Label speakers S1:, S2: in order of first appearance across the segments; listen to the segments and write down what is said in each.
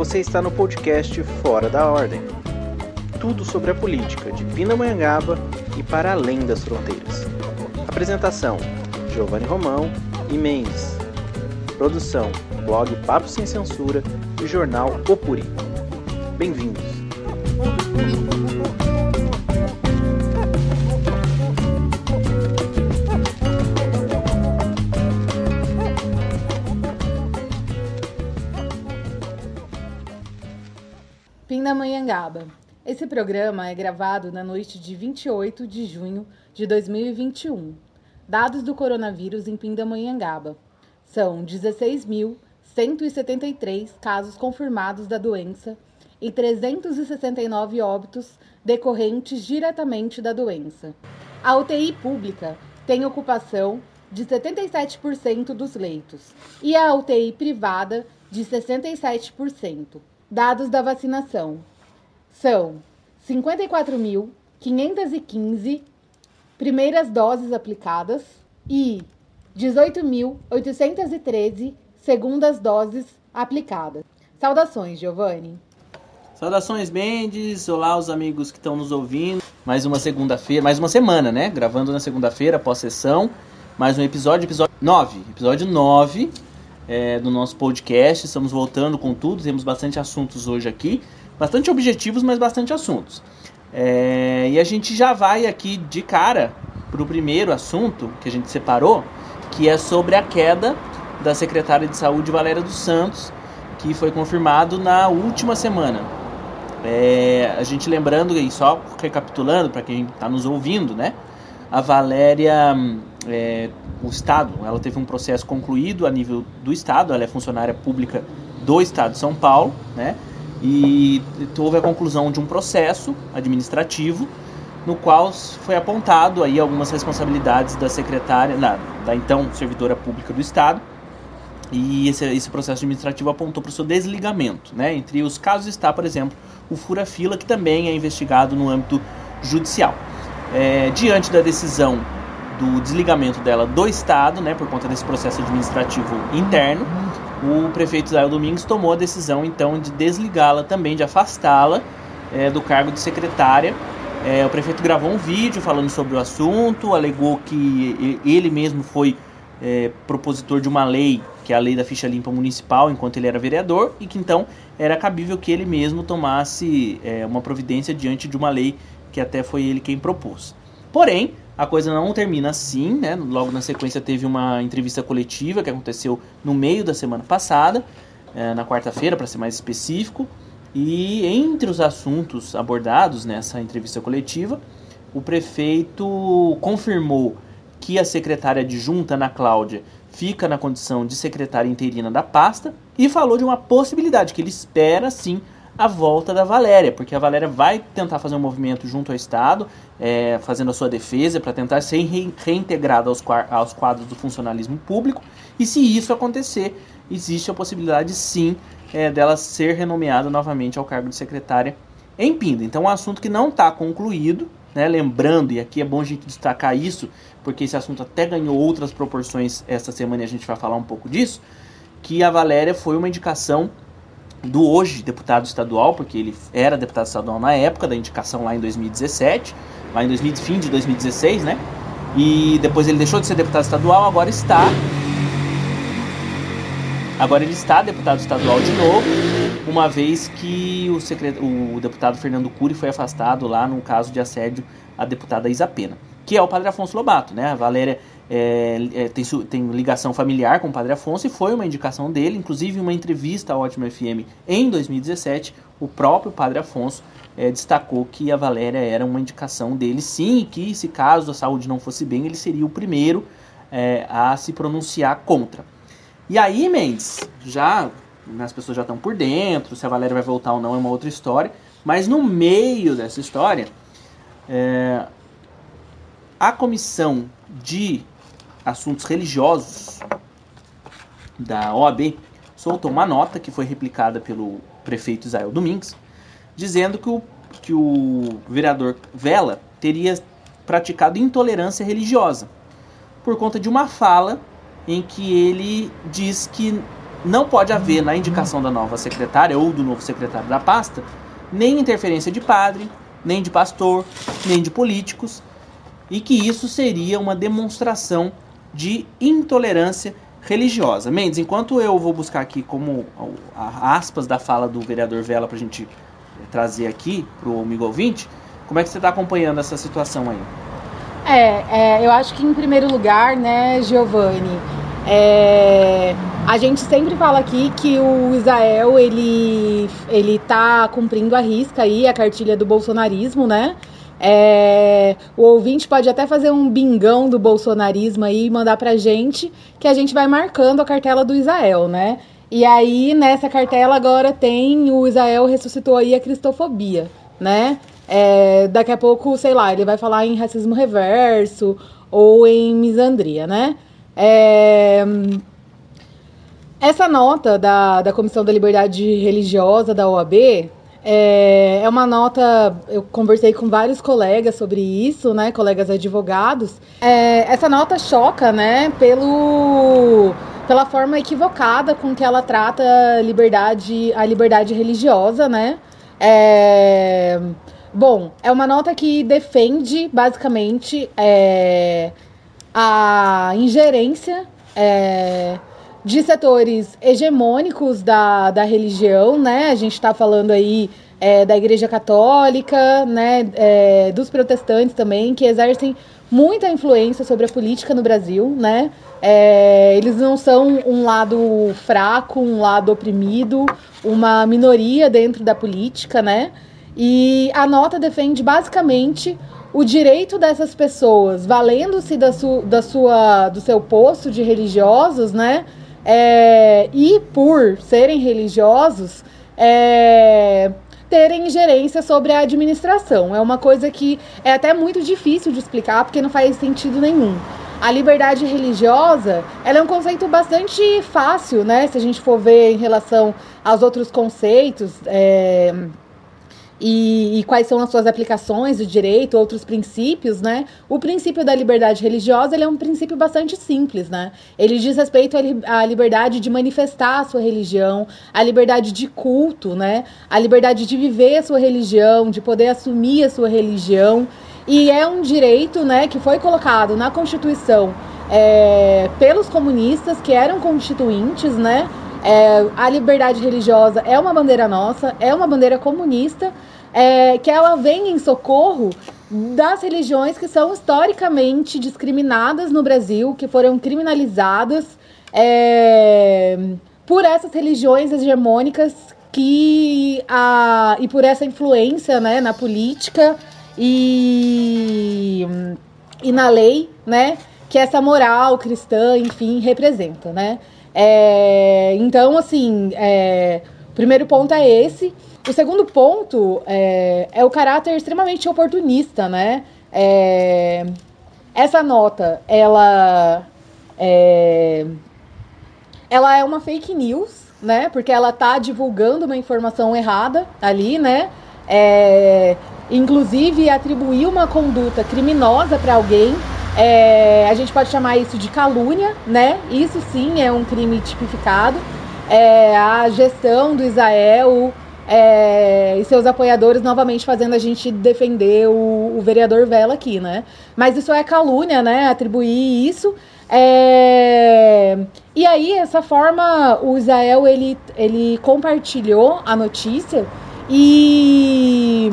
S1: Você está no podcast Fora da Ordem. Tudo sobre a política de Pindamonhangaba e para além das fronteiras. Apresentação: Giovanni Romão e Mendes. Produção: blog Papo Sem Censura e jornal Opuri. Bem-vindos.
S2: Pindamonhangaba. Esse programa é gravado na noite de 28 de junho de 2021. Dados do coronavírus em Pindamonhangaba. São 16.173 casos confirmados da doença e 369 óbitos decorrentes diretamente da doença. A UTI pública tem ocupação de 77% dos leitos e a UTI privada de 67%. Dados da vacinação são 54.515 primeiras doses aplicadas e 18.813 segundas doses aplicadas. Saudações, Giovanni.
S3: Saudações, Mendes. Olá, os amigos que estão nos ouvindo. Mais uma segunda-feira, mais uma semana, né? Gravando na segunda-feira, pós-sessão. Mais um episódio, episódio 9. Episódio 9 é, do nosso podcast. Estamos voltando com tudo, temos bastante assuntos hoje aqui. Bastante objetivos, mas bastante assuntos. É, e a gente já vai aqui de cara para o primeiro assunto que a gente separou, que é sobre a queda da secretária de saúde Valéria dos Santos, que foi confirmado na última semana. É, a gente lembrando e só recapitulando para quem está nos ouvindo, né? A Valéria é, o Estado, ela teve um processo concluído a nível do Estado, ela é funcionária pública do Estado de São Paulo, né? E houve a conclusão de um processo administrativo no qual foi apontado aí algumas responsabilidades da secretária, da, da então servidora pública do Estado, e esse, esse processo administrativo apontou para o seu desligamento. Né? Entre os casos está, por exemplo, o fura-fila, que também é investigado no âmbito judicial. É, diante da decisão do desligamento dela do Estado, né, por conta desse processo administrativo interno, o prefeito Israel Domingos tomou a decisão então de desligá-la também, de afastá-la é, do cargo de secretária. É, o prefeito gravou um vídeo falando sobre o assunto, alegou que ele mesmo foi é, propositor de uma lei, que é a lei da ficha limpa municipal, enquanto ele era vereador, e que então era cabível que ele mesmo tomasse uma providência diante de uma lei que até foi ele quem propôs. Porém, a coisa não termina assim, né? Logo na sequência teve uma entrevista coletiva que aconteceu no meio da semana passada, é, na quarta-feira, para ser mais específico. E entre os assuntos abordados nessa entrevista coletiva, o prefeito confirmou que a secretária adjunta, Ana Cláudia, fica na condição de secretária interina da pasta e falou de uma possibilidade que ele espera sim a volta da Valéria, porque a Valéria vai tentar fazer um movimento junto ao Estado, é, fazendo a sua defesa para tentar ser re reintegrada aos, aos quadros do funcionalismo público. E se isso acontecer, existe a possibilidade sim é, dela ser renomeada novamente ao cargo de secretária em Pinda. Então, é um assunto que não está concluído, né? lembrando, e aqui é bom a gente destacar isso, porque esse assunto até ganhou outras proporções esta semana e a gente vai falar um pouco disso, que a Valéria foi uma indicação do hoje deputado estadual, porque ele era deputado estadual na época da indicação lá em 2017, lá em 2000, fim de 2016, né? E depois ele deixou de ser deputado estadual, agora está. Agora ele está deputado estadual de novo, uma vez que o, secret... o deputado Fernando Cury foi afastado lá no caso de assédio à deputada Isa Pena, que é o padre Afonso Lobato, né? A Valéria é, é, tem, tem, ligação familiar com o Padre Afonso e foi uma indicação dele, inclusive uma entrevista ao Ótimo FM em 2017, o próprio Padre Afonso é, destacou que a Valéria era uma indicação dele, sim, que se caso a saúde não fosse bem, ele seria o primeiro é, a se pronunciar contra. E aí, Mendes, já as pessoas já estão por dentro, se a Valéria vai voltar ou não é uma outra história, mas no meio dessa história, é, a comissão de assuntos religiosos da OAB soltou uma nota que foi replicada pelo prefeito Israel Domingues, dizendo que o, que o vereador Vela teria praticado intolerância religiosa por conta de uma fala em que ele diz que não pode haver na indicação da nova secretária ou do novo secretário da pasta nem interferência de padre, nem de pastor, nem de políticos, e que isso seria uma demonstração de intolerância religiosa. Mendes, enquanto eu vou buscar aqui como aspas da fala do vereador Vela para a gente trazer aqui para o amigo ouvinte, como é que você está acompanhando essa situação aí?
S2: É, é, eu acho que em primeiro lugar, né, Giovanni, é, a gente sempre fala aqui que o Israel ele ele tá cumprindo a risca aí a cartilha do bolsonarismo, né? É, o ouvinte pode até fazer um bingão do bolsonarismo aí e mandar pra gente, que a gente vai marcando a cartela do Israel, né? E aí, nessa cartela agora tem o Israel ressuscitou aí a cristofobia, né? É, daqui a pouco, sei lá, ele vai falar em racismo reverso ou em misandria, né? É, essa nota da, da Comissão da Liberdade Religiosa da OAB é, é uma nota. Eu conversei com vários colegas sobre isso, né? Colegas advogados. É, essa nota choca, né? Pelo pela forma equivocada com que ela trata liberdade, a liberdade religiosa, né? É, bom, é uma nota que defende basicamente é, a ingerência é, de setores hegemônicos da, da religião, né? A gente está falando aí é, da Igreja Católica, né? É, dos protestantes também, que exercem muita influência sobre a política no Brasil, né? É, eles não são um lado fraco, um lado oprimido, uma minoria dentro da política, né? E a nota defende basicamente o direito dessas pessoas, valendo-se da, su, da sua, do seu posto de religiosos, né? É, e por serem religiosos, é, terem ingerência sobre a administração. É uma coisa que é até muito difícil de explicar porque não faz sentido nenhum. A liberdade religiosa, ela é um conceito bastante fácil, né? Se a gente for ver em relação aos outros conceitos, é, e, e, quais são as suas aplicações do direito, outros princípios, né? O princípio da liberdade religiosa ele é um princípio bastante simples, né? Ele diz respeito à liberdade de manifestar a sua religião, à liberdade de culto, né? A liberdade de viver a sua religião, de poder assumir a sua religião. E é um direito, né, que foi colocado na Constituição é, pelos comunistas, que eram constituintes, né? É, a liberdade religiosa é uma bandeira nossa, é uma bandeira comunista, é, que ela vem em socorro das religiões que são historicamente discriminadas no Brasil, que foram criminalizadas é, por essas religiões hegemônicas que a, e por essa influência né, na política e, e na lei, né, que essa moral cristã, enfim, representa, né? É, então, assim, é, o primeiro ponto é esse. O segundo ponto é, é o caráter extremamente oportunista, né? É, essa nota, ela é, ela é uma fake news, né? Porque ela tá divulgando uma informação errada ali, né? É, inclusive atribuir uma conduta criminosa para alguém é, a gente pode chamar isso de calúnia, né? Isso sim é um crime tipificado. É, a gestão do Israel é, e seus apoiadores novamente fazendo a gente defender o, o, vereador Vela aqui, né? Mas isso é calúnia, né? Atribuir isso. É... E aí, essa forma, o Israel ele, ele compartilhou a notícia e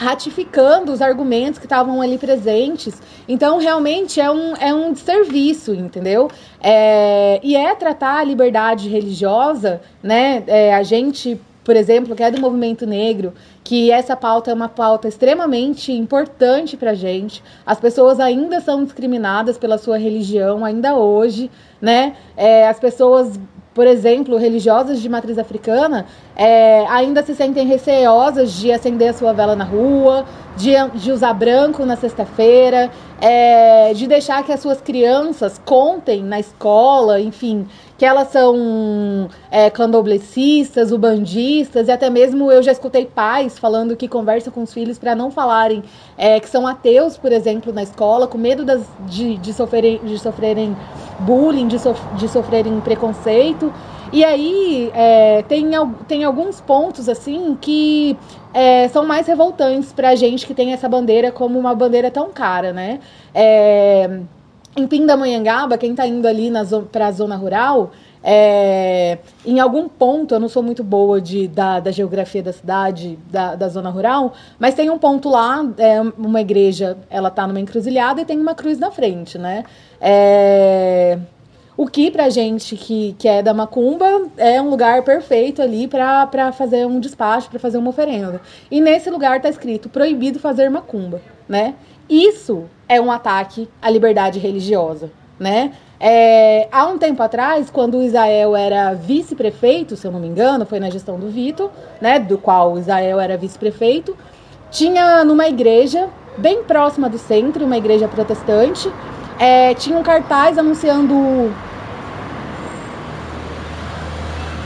S2: ratificando os argumentos que estavam ali presentes. Então, realmente é um, é um serviço, entendeu? É, e é tratar a liberdade religiosa, né? É, a gente, por exemplo, que é do movimento negro, que essa pauta é uma pauta extremamente importante para gente. As pessoas ainda são discriminadas pela sua religião, ainda hoje, né? É, as pessoas por exemplo, religiosas de matriz africana, é, ainda se sentem receosas de acender a sua vela na rua, de, de usar branco na sexta-feira, é, de deixar que as suas crianças contem na escola, enfim, que elas são é, clandoblecistas, ubandistas, e até mesmo eu já escutei pais falando que conversam com os filhos para não falarem é, que são ateus, por exemplo, na escola, com medo das, de, de, sofrerem, de sofrerem bullying, de, sof, de sofrerem preconceito. E aí é, tem, tem alguns pontos assim que é, são mais revoltantes para a gente que tem essa bandeira como uma bandeira tão cara, né? É, em Pindamonhangaba, quem está indo ali para a zona rural, é, em algum ponto, eu não sou muito boa de, da, da geografia da cidade, da, da, zona rural, mas tem um ponto lá, é, uma igreja, ela está numa encruzilhada e tem uma cruz na frente, né? É, o que pra gente que, que é da macumba é um lugar perfeito ali para fazer um despacho, para fazer uma oferenda. E nesse lugar tá escrito proibido fazer macumba, né? Isso é um ataque à liberdade religiosa, né? É, há um tempo atrás, quando o Israel era vice-prefeito, se eu não me engano, foi na gestão do Vito, né, do qual o Israel era vice-prefeito, tinha numa igreja bem próxima do centro, uma igreja protestante, é, tinha um cartaz anunciando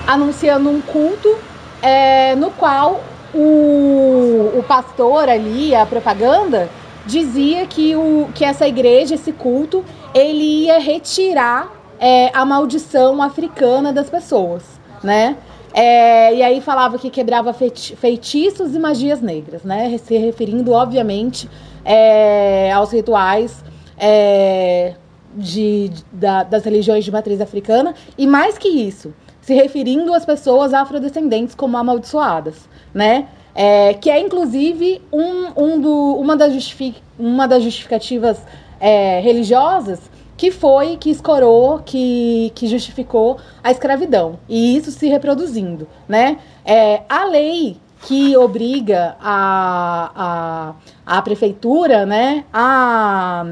S2: anunciando um culto é, no qual o, o pastor ali, a propaganda, dizia que, o, que essa igreja, esse culto, ele ia retirar é, a maldição africana das pessoas, né? É, e aí falava que quebrava feitiços e magias negras, né? Se referindo, obviamente, é, aos rituais é, de, da, das religiões de matriz africana. E mais que isso, se referindo às pessoas afrodescendentes como amaldiçoadas, né? É, que é inclusive um, um do, uma, das uma das justificativas é, religiosas que foi, que escorou, que, que justificou a escravidão. E isso se reproduzindo. Né? É, a lei que obriga a, a, a prefeitura né, a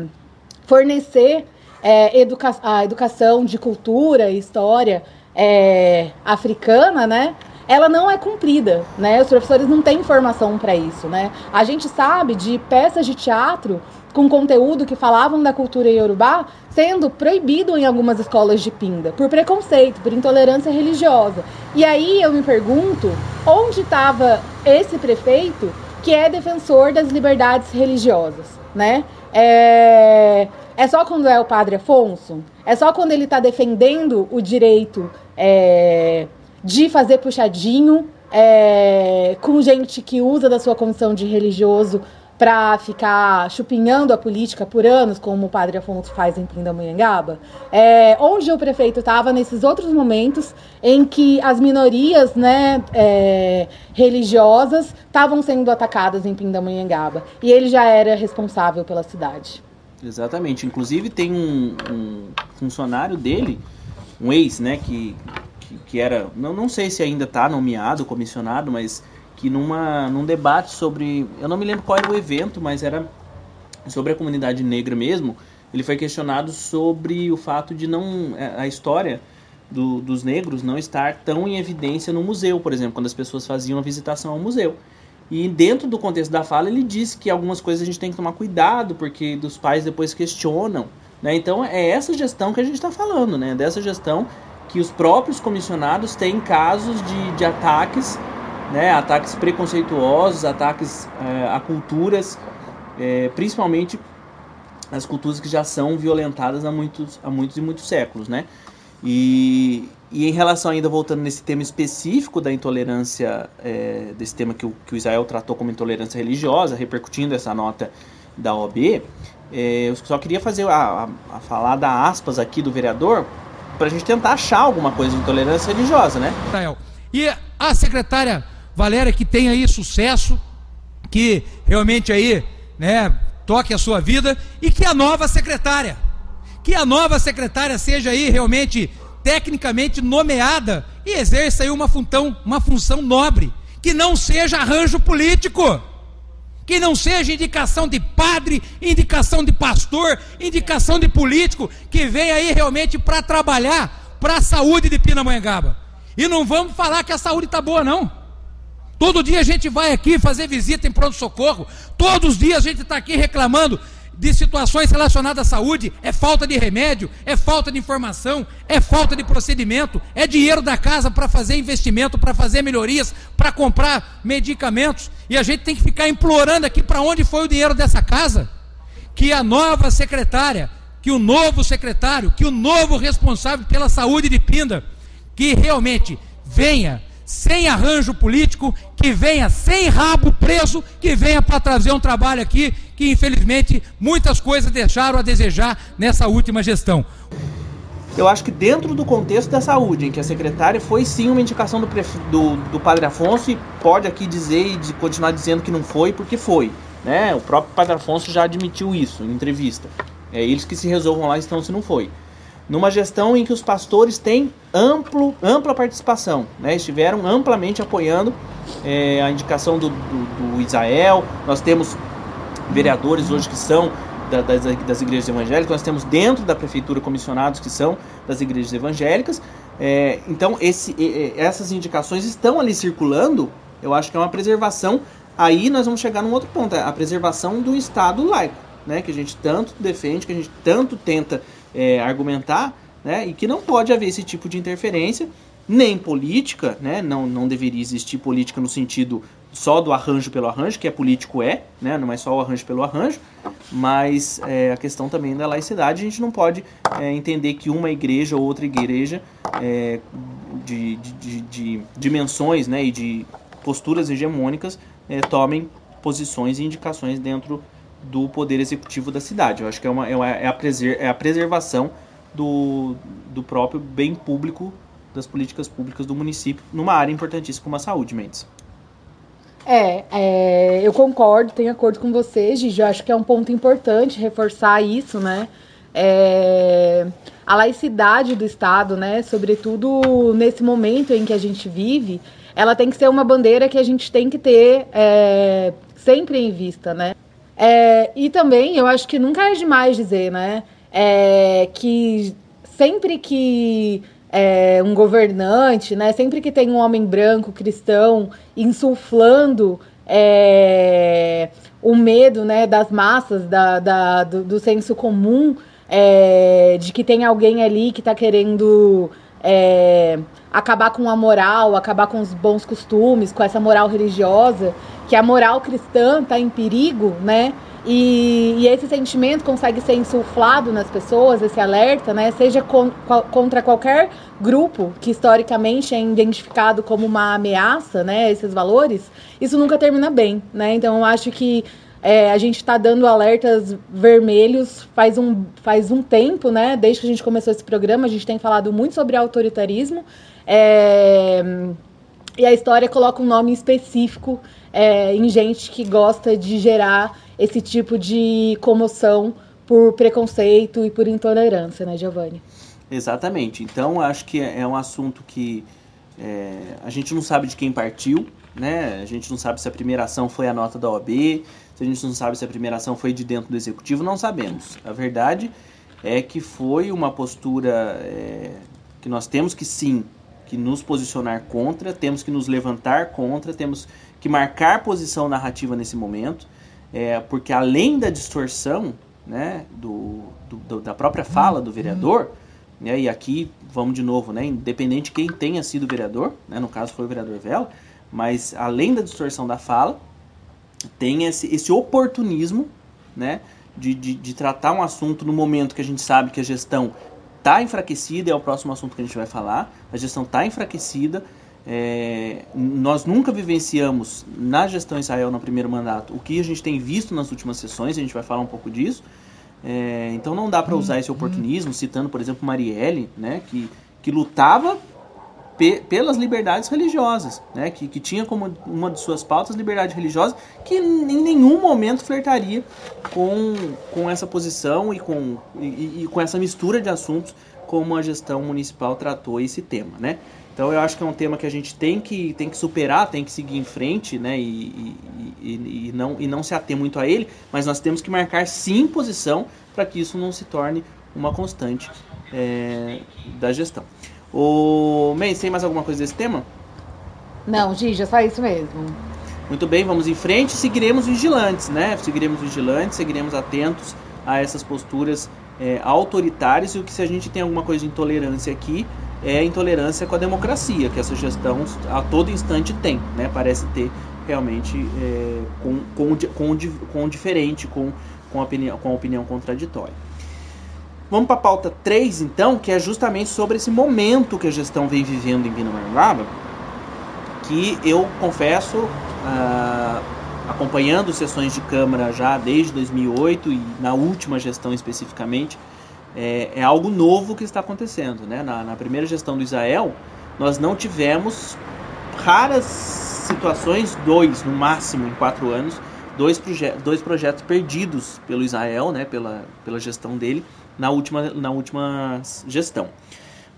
S2: fornecer é, educa a educação de cultura e história é, africana, né? Ela não é cumprida, né? Os professores não têm formação para isso, né? A gente sabe de peças de teatro com conteúdo que falavam da cultura iorubá sendo proibido em algumas escolas de Pinda, por preconceito, por intolerância religiosa. E aí eu me pergunto, onde estava esse prefeito que é defensor das liberdades religiosas, né? É... É só quando é o padre Afonso? É só quando ele está defendendo o direito é, de fazer puxadinho é, com gente que usa da sua condição de religioso para ficar chupinhando a política por anos, como o padre Afonso faz em Pindamonhangaba, é, onde o prefeito estava nesses outros momentos em que as minorias né, é, religiosas estavam sendo atacadas em Pindamonhangaba. E ele já era responsável pela cidade.
S3: Exatamente. Inclusive tem um, um funcionário dele, um ex, né, que que, que era, não, não sei se ainda está nomeado, comissionado, mas que numa, num debate sobre, eu não me lembro qual era o evento, mas era sobre a comunidade negra mesmo, ele foi questionado sobre o fato de não, é, a história do, dos negros não estar tão em evidência no museu, por exemplo, quando as pessoas faziam a visitação ao museu. E dentro do contexto da fala, ele disse que algumas coisas a gente tem que tomar cuidado, porque dos pais depois questionam. Né? Então é essa gestão que a gente está falando, né? dessa gestão que os próprios comissionados têm casos de, de ataques, né, ataques preconceituosos, ataques é, a culturas, é, principalmente as culturas que já são violentadas há muitos, há muitos e muitos séculos, né? E, e em relação ainda voltando nesse tema específico da intolerância, é, desse tema que o, que o Israel tratou como intolerância religiosa, repercutindo essa nota da OB, eu só queria fazer a, a, a falar da aspas aqui do vereador, pra gente tentar achar alguma coisa de intolerância religiosa, né?
S4: E a secretária Valéria que tem aí sucesso, que realmente aí, né, toque a sua vida e que a nova secretária, que a nova secretária seja aí realmente tecnicamente nomeada e exerça aí uma função, uma função nobre, que não seja arranjo político que não seja indicação de padre, indicação de pastor, indicação de político, que vem aí realmente para trabalhar para a saúde de Pindamonhangaba. E não vamos falar que a saúde está boa, não. Todo dia a gente vai aqui fazer visita em pronto-socorro. Todos os dias a gente está aqui reclamando de situações relacionadas à saúde, é falta de remédio, é falta de informação, é falta de procedimento, é dinheiro da casa para fazer investimento, para fazer melhorias, para comprar medicamentos, e a gente tem que ficar implorando aqui para onde foi o dinheiro dessa casa. Que a nova secretária, que o novo secretário, que o novo responsável pela saúde de Pinda, que realmente venha sem arranjo político, que venha sem rabo preso, que venha para trazer um trabalho aqui que infelizmente muitas coisas deixaram a desejar nessa última gestão.
S3: Eu acho que dentro do contexto da saúde, em que a secretária foi sim uma indicação do, do, do Padre Afonso e pode aqui dizer e de continuar dizendo que não foi, porque foi. Né? O próprio Padre Afonso já admitiu isso em entrevista. É eles que se resolvam lá então se não foi numa gestão em que os pastores têm amplo, ampla participação, né? estiveram amplamente apoiando é, a indicação do, do, do, Israel. Nós temos vereadores hoje que são da, das, das, igrejas evangélicas, nós temos dentro da prefeitura comissionados que são das igrejas evangélicas. É, então, esse, essas indicações estão ali circulando. Eu acho que é uma preservação. Aí nós vamos chegar num outro ponto: é a preservação do Estado laico, né? que a gente tanto defende, que a gente tanto tenta é, argumentar, né, e que não pode haver esse tipo de interferência, nem política, né, não, não deveria existir política no sentido só do arranjo pelo arranjo, que é político é, né, não é só o arranjo pelo arranjo, mas é, a questão também da laicidade, a gente não pode é, entender que uma igreja ou outra igreja é, de, de, de, de, dimensões né, e de posturas hegemônicas é, tomem posições e indicações dentro do poder executivo da cidade. Eu acho que é, uma, é, a, preser, é a preservação do, do próprio bem público, das políticas públicas do município, numa área importantíssima como a saúde, Mendes.
S2: É, é, eu concordo, tenho acordo com você, Gigi. Eu acho que é um ponto importante reforçar isso, né? É, a laicidade do Estado, né? Sobretudo nesse momento em que a gente vive, ela tem que ser uma bandeira que a gente tem que ter é, sempre em vista, né? É, e também, eu acho que nunca é demais dizer, né? É, que sempre que é, um governante, né? Sempre que tem um homem branco cristão insuflando é, o medo, né? Das massas, da, da do, do, senso comum, é, de que tem alguém ali que está querendo é, acabar com a moral, acabar com os bons costumes, com essa moral religiosa, que a moral cristã está em perigo, né? E, e, esse sentimento consegue ser insuflado nas pessoas, esse alerta, né? Seja con, contra qualquer grupo que historicamente é identificado como uma ameaça, né? Esses valores, isso nunca termina bem, né? Então eu acho que é, a gente está dando alertas vermelhos faz um, faz um tempo, né? Desde que a gente começou esse programa, a gente tem falado muito sobre autoritarismo. É, e a história coloca um nome específico é, em gente que gosta de gerar esse tipo de comoção por preconceito e por intolerância, né, Giovanni?
S3: Exatamente. Então, acho que é um assunto que é, a gente não sabe de quem partiu, né? A gente não sabe se a primeira ação foi a nota da OAB, se a gente não sabe se a primeira ação foi de dentro do executivo, não sabemos. A verdade é que foi uma postura é, que nós temos que sim que nos posicionar contra, temos que nos levantar contra, temos que marcar posição narrativa nesse momento, é, porque além da distorção né, do, do, da própria fala do vereador, né, e aqui vamos de novo, né, independente de quem tenha sido vereador, né, no caso foi o vereador Vela, mas além da distorção da fala, tem esse, esse oportunismo né, de, de, de, tratar um assunto no momento que a gente sabe que a gestão está enfraquecida, é o próximo assunto que a gente vai falar, a gestão está enfraquecida, é, nós nunca vivenciamos na gestão Israel no primeiro mandato o que a gente tem visto nas últimas sessões, a gente vai falar um pouco disso. É, então não dá para usar esse oportunismo, citando, por exemplo, Marielle, né, que, que lutava pe pelas liberdades religiosas, né, que, que tinha como uma de suas pautas liberdade religiosa, que em nenhum momento flertaria com, com essa posição e com, e, e com essa mistura de assuntos como a gestão municipal tratou esse tema. Né? Então eu acho que é um tema que a gente tem que, tem que superar, tem que seguir em frente, né? E, e, e, não, e não se ater muito a ele, mas nós temos que marcar sim posição para que isso não se torne uma constante é, da gestão. O Mendes, tem mais alguma coisa desse tema?
S2: Não, Gigi, é só isso mesmo.
S3: Muito bem, vamos em frente. Seguiremos vigilantes, né? Seguiremos vigilantes, seguiremos atentos a essas posturas é, autoritárias e o que se a gente tem alguma coisa de intolerância aqui é intolerância com a democracia, que essa gestão a todo instante tem, né? Parece ter realmente é, com, com, com, com diferente, com, com, a opinião, com a opinião contraditória. Vamos para a pauta 3, então, que é justamente sobre esse momento que a gestão vem vivendo em Pindamonhangaba, que eu confesso, uh, acompanhando sessões de Câmara já desde 2008 e na última gestão especificamente, é, é algo novo que está acontecendo. Né? Na, na, primeira gestão do Israel, nós não tivemos raras situações, dois no máximo em quatro anos, dois, proje dois projetos perdidos pelo Israel, né, pela, pela gestão dele, na última, na última gestão.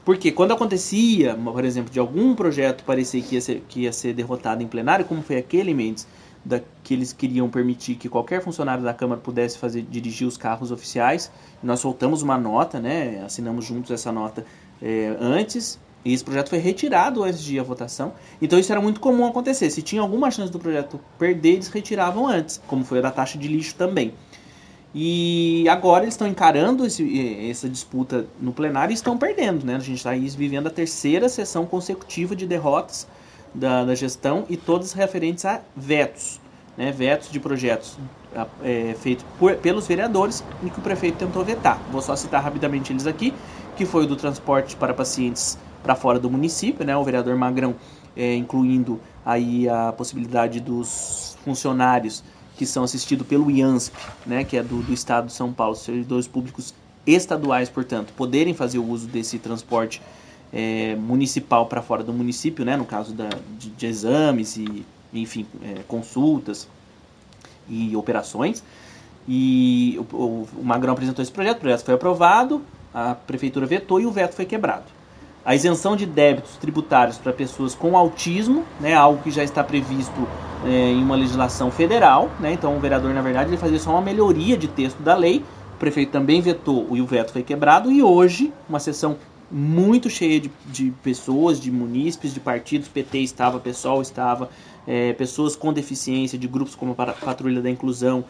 S3: Porque quando acontecia, por exemplo, de algum projeto parecer que ia ser, que ia ser derrotado em plenário, como foi aquele, Mendes, da, que eles queriam permitir que qualquer funcionário da Câmara pudesse fazer dirigir os carros oficiais. Nós soltamos uma nota, né, assinamos juntos essa nota é, antes, e esse projeto foi retirado antes de à votação. Então isso era muito comum acontecer. Se tinha alguma chance do projeto perder, eles retiravam antes, como foi a da taxa de lixo também. E agora eles estão encarando esse, essa disputa no plenário e estão perdendo. Né? A gente está vivendo a terceira sessão consecutiva de derrotas da, da gestão e todas referentes a vetos. Né? Vetos de projetos é, feitos pelos vereadores e que o prefeito tentou vetar. Vou só citar rapidamente eles aqui, que foi o do transporte para pacientes para fora do município, né? o vereador Magrão é, incluindo aí a possibilidade dos funcionários que são assistidos pelo IANSP, né, que é do, do Estado de São Paulo, servidores públicos estaduais, portanto, poderem fazer o uso desse transporte é, municipal para fora do município, né, no caso da, de, de exames e, enfim, é, consultas e operações. E o, o, o Magrão apresentou esse projeto, o projeto foi aprovado, a prefeitura vetou e o veto foi quebrado. A isenção de débitos tributários para pessoas com autismo, né, algo que já está previsto é, em uma legislação federal. Né, então o vereador, na verdade, ele fazia só uma melhoria de texto da lei. O prefeito também vetou e o veto foi quebrado. E hoje, uma sessão muito cheia de, de pessoas, de munícipes, de partidos, PT estava, PSOL estava, é, pessoas com deficiência, de grupos como a Patrulha da Inclusão,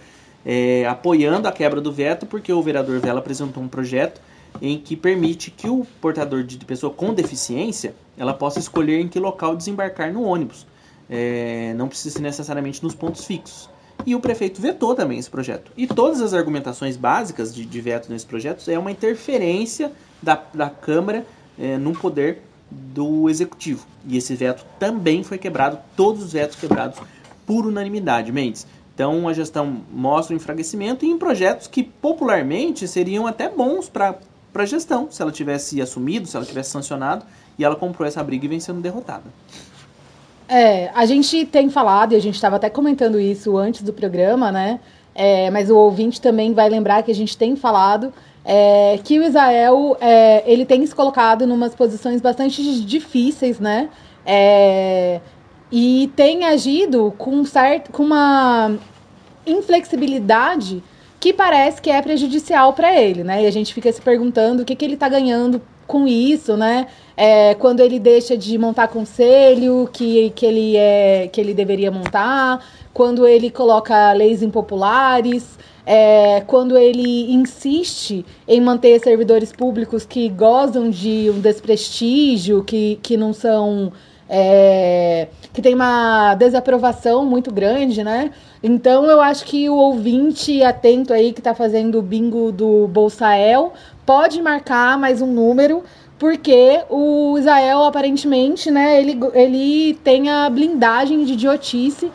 S3: é, apoiando a quebra do veto, porque o vereador Vela apresentou um projeto em que permite que o portador de pessoa com deficiência ela possa escolher em que local desembarcar no ônibus. É, não precisa ser necessariamente nos pontos fixos. E o prefeito vetou também esse projeto. E todas as argumentações básicas de, de veto nesse projeto é uma interferência da, da Câmara é, no poder do Executivo. E esse veto também foi quebrado, todos os vetos quebrados por unanimidade, Mendes. Então a gestão mostra o enfraquecimento e em projetos que popularmente seriam até bons para a gestão, se ela tivesse assumido, se ela tivesse sancionado, e ela comprou essa briga e vem sendo derrotada.
S2: É, a gente tem falado, e a gente estava até comentando isso antes do programa, né? É, mas o ouvinte também vai lembrar que a gente tem falado é, que o Israel é, ele tem se colocado em umas posições bastante difíceis, né? É, e tem agido com certo, com uma inflexibilidade que parece que é prejudicial para ele, né? E a gente fica se perguntando o que, que ele está ganhando com isso, né? É, quando ele deixa de montar conselho que, que, ele é, que ele deveria montar, quando ele coloca leis impopulares, é, quando ele insiste em manter servidores públicos que gozam de um desprestígio, que, que não são é, que tem uma desaprovação muito grande, né? Então eu acho que o ouvinte atento aí que está fazendo o bingo do Bolsael pode marcar mais um número, porque o Israel aparentemente, né, ele, ele tem a blindagem de idiotice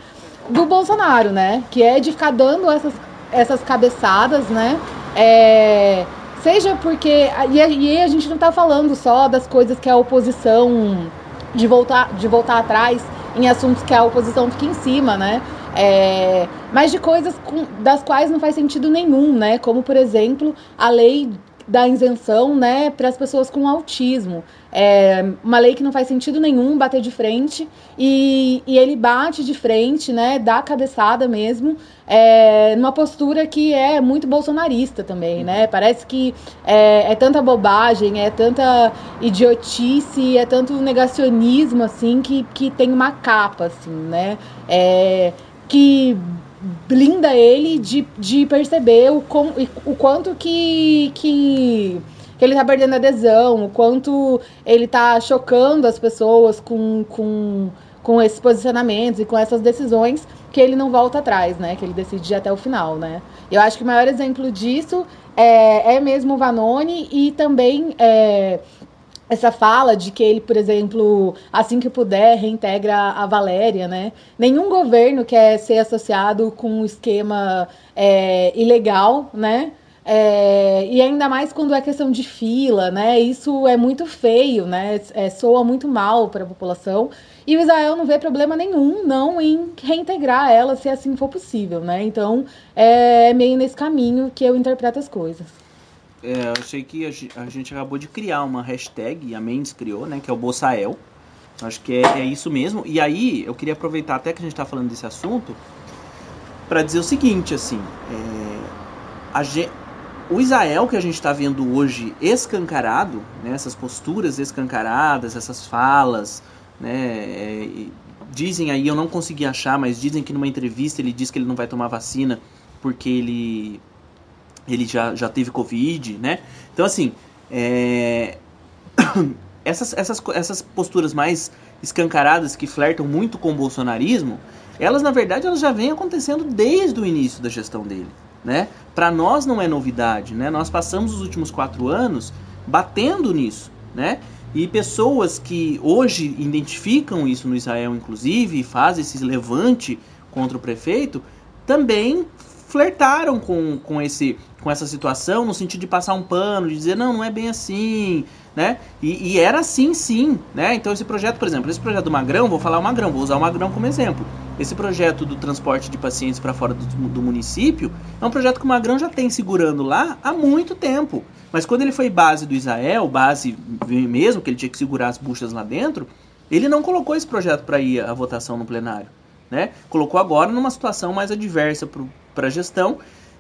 S2: do Bolsonaro, né? Que é de ficar dando essas, essas cabeçadas, né? É, seja porque. E e a gente não está falando só das coisas que a oposição de voltar, de voltar atrás em assuntos que a oposição fica em cima, né? É, mas de coisas com, das quais não faz sentido nenhum, né? Como, por exemplo, a lei da isenção né, para as pessoas com autismo. É uma lei que não faz sentido nenhum bater de frente e, e ele bate de frente, né, dá cabeçada mesmo, é, numa postura que é muito bolsonarista também, né? Parece que é, é tanta bobagem, é tanta idiotice, é tanto negacionismo assim que, que tem uma capa, assim, né? É, que blinda ele de, de perceber o, com, o quanto que, que, que ele tá perdendo adesão, o quanto ele tá chocando as pessoas com, com, com esses posicionamentos e com essas decisões que ele não volta atrás, né? Que ele decide até o final, né? Eu acho que o maior exemplo disso é, é mesmo o Vanoni e também é, essa fala de que ele, por exemplo, assim que puder, reintegra a Valéria, né? Nenhum governo quer ser associado com um esquema é, ilegal, né? É, e ainda mais quando é questão de fila, né? Isso é muito feio, né? É, soa muito mal para a população. E o Israel não vê problema nenhum, não, em reintegrar ela, se assim for possível, né? Então, é meio nesse caminho que eu interpreto as coisas.
S3: É, eu achei que a gente acabou de criar uma hashtag, a Mendes criou, né? Que é o Bolsael. Acho que é, é isso mesmo. E aí, eu queria aproveitar até que a gente está falando desse assunto para dizer o seguinte, assim, é, gente, o Israel que a gente está vendo hoje escancarado, né, essas posturas escancaradas, essas falas, né, é, dizem aí, eu não consegui achar, mas dizem que numa entrevista ele diz que ele não vai tomar vacina porque ele ele já, já teve Covid, né? Então, assim, é... essas, essas, essas posturas mais escancaradas que flertam muito com o bolsonarismo, elas, na verdade, elas já vêm acontecendo desde o início da gestão dele, né? Para nós não é novidade, né? Nós passamos os últimos quatro anos batendo nisso, né? E pessoas que hoje identificam isso no Israel, inclusive, e fazem esse levante contra o prefeito, também flertaram com, com, esse, com essa situação no sentido de passar um pano, de dizer, não, não é bem assim, né? E, e, era assim sim, né? Então esse projeto, por exemplo, esse projeto do Magrão, vou falar o Magrão, vou usar o Magrão como exemplo. Esse projeto do transporte de pacientes para fora do, do, município é um projeto que o Magrão já tem segurando lá há muito tempo. Mas quando ele foi base do Israel, base mesmo, que ele tinha que segurar as buchas lá dentro, ele não colocou esse projeto para ir à votação no plenário. Né? Colocou agora numa situação mais adversa para a gestão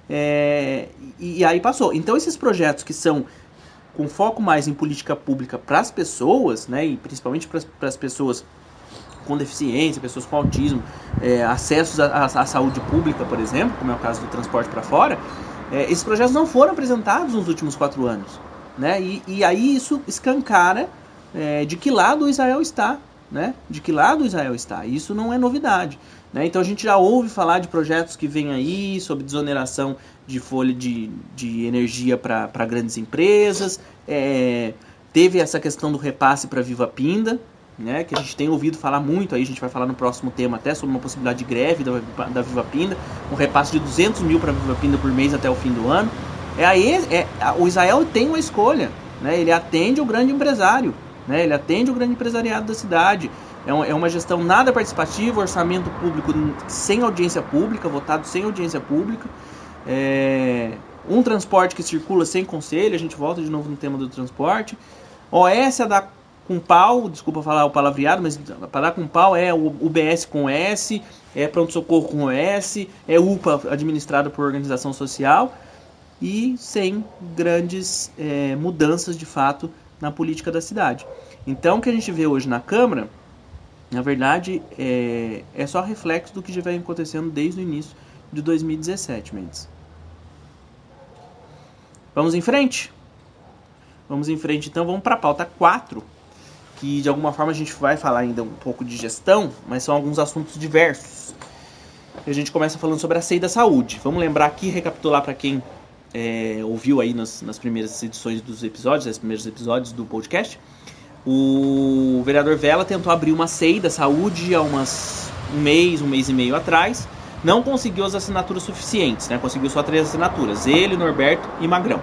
S3: é, e, e, aí passou. Então esses projetos que são com foco mais em política pública para as pessoas, né, e principalmente para as pessoas com deficiência, pessoas com autismo, é, acessos à saúde pública, por exemplo, como é o caso do transporte para fora, é, esses projetos não foram apresentados nos últimos quatro anos. Né? E, e aí isso escancara é, de que lado Israel está né? De que lado Israel está? Isso não é novidade. Né? Então a gente já ouve falar de projetos que vêm aí sobre desoneração de folha de, de energia para grandes empresas. É, teve essa questão do repasse para Viva Pinda, né, que a gente tem ouvido falar muito, aí a gente vai falar no próximo tema até sobre uma possibilidade de greve da, da Viva Pinda, um repasse de 200 mil para Viva Pinda por mês até o fim do ano. É aí, é, o Israel tem uma escolha, né, ele atende o grande empresário, né? Ele atende o grande empresariado da cidade. É, é uma gestão nada participativa, orçamento público sem audiência pública, votado sem audiência pública. É, um transporte que circula sem conselho, a gente volta de novo no tema do transporte. OS a dar com pau, desculpa falar o palavreado, mas para dar com pau é o UBS com S, é pronto-socorro com OS, é UPA administrado por organização social e sem grandes é, mudanças de fato na política da cidade. Então, o que a gente vê hoje na Câmara, na verdade, é, é só reflexo do que já vem acontecendo desde o início de 2017, Mendes. Vamos em frente? Vamos em frente, então vamos para a pauta 4, que de alguma forma a gente vai falar ainda um pouco de gestão, mas são alguns assuntos diversos. E a gente começa falando sobre a CEI da saúde. Vamos lembrar aqui, recapitular para quem é, ouviu aí nas, nas, primeiras edições dos episódios, nos primeiros episódios do podcast, o vereador Vela tentou abrir uma SEI da saúde há umas, um mês, um mês e meio atrás. Não conseguiu as assinaturas suficientes, né? Conseguiu só três assinaturas, ele, Norberto e Magrão.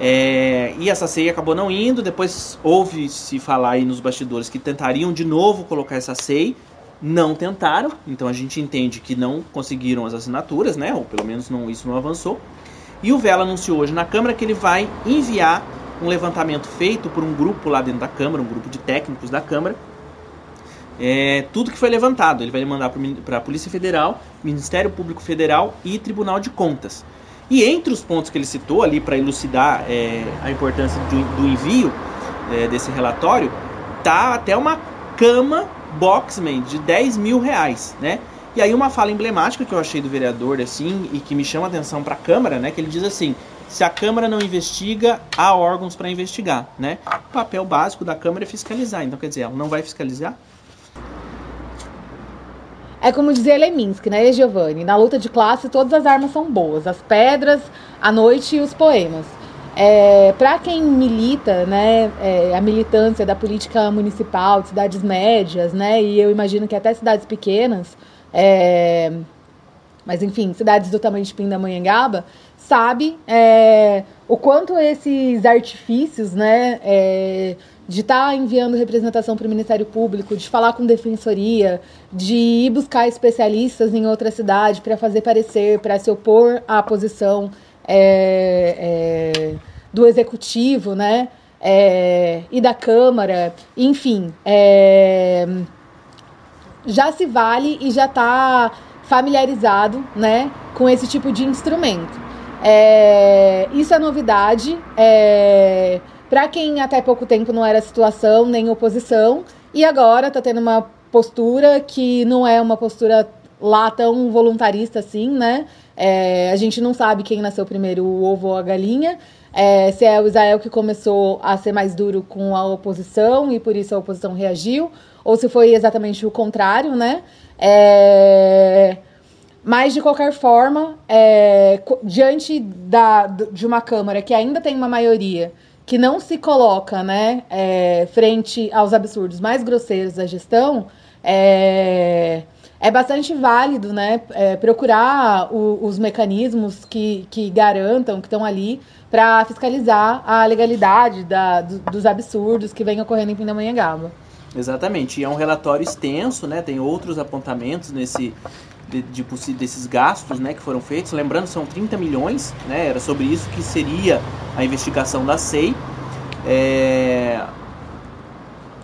S3: É, e essa SEI acabou não indo, depois houve-se falar aí nos bastidores que tentariam de novo colocar essa SEI, não tentaram, então a gente entende que não conseguiram as assinaturas, né? Ou pelo menos não, isso não avançou. E o Vela anunciou hoje na Câmara que ele vai enviar um levantamento feito por um grupo lá dentro da Câmara, um grupo de técnicos da Câmara, é, tudo que foi levantado. Ele vai mandar para a Polícia Federal, Ministério Público Federal e Tribunal de Contas. E entre os pontos que ele citou ali para elucidar é, a importância do, do envio é, desse relatório, tá até uma cama Boxman de 10 mil reais, né? E aí uma fala emblemática que eu achei do vereador, assim, e que me chama atenção para a Câmara, né? Que ele diz assim, se a Câmara não investiga, há órgãos para investigar, né? O papel básico da Câmara é fiscalizar, então quer dizer, ela não vai fiscalizar?
S2: É como dizia Leminski, né, Giovanni? Na luta de classe, todas as armas são boas: as pedras, a noite e os poemas. É, para quem milita, né, é, a militância da política municipal, de cidades médias, né, e eu imagino que até cidades pequenas, é, mas enfim, cidades do tamanho de Pindamonhangaba, sabe é, o quanto esses artifícios, né, é, de estar tá enviando representação para o Ministério Público, de falar com defensoria, de ir buscar especialistas em outra cidade para fazer parecer, para se opor à posição é, é, do executivo, né? É, e da Câmara, enfim, é, já se vale e já está familiarizado, né, com esse tipo de instrumento. É, isso é novidade. É, para quem até pouco tempo não era situação nem oposição, e agora está tendo uma postura que não é uma postura lá tão voluntarista assim, né? É, a gente não sabe quem nasceu primeiro, o ovo ou a galinha. É, se é o Israel que começou a ser mais duro com a oposição e por isso a oposição reagiu, ou se foi exatamente o contrário, né? É, mas, de qualquer forma, é, diante da, de uma Câmara que ainda tem uma maioria que não se coloca né, é, frente aos absurdos mais grosseiros da gestão, é, é bastante válido né, é, procurar o, os mecanismos que, que garantam, que estão ali, para fiscalizar a legalidade da, do, dos absurdos que vem ocorrendo em Pindamonhangaba.
S3: Exatamente, e é um relatório extenso, né, tem outros apontamentos nesse, de, de, desses gastos né, que foram feitos. Lembrando, são 30 milhões, né, era sobre isso que seria a investigação da SEI. É,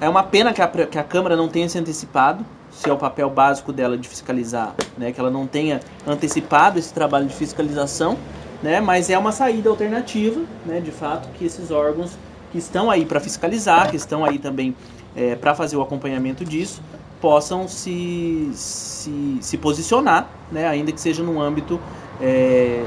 S3: é uma pena que a, que a Câmara não tenha se antecipado, se é o papel básico dela de fiscalizar, né, que ela não tenha antecipado esse trabalho de fiscalização, né, mas é uma saída alternativa, né, de fato, que esses órgãos que estão aí para fiscalizar, que estão aí também é, para fazer o acompanhamento disso, possam se, se, se posicionar, né, ainda que seja no âmbito é,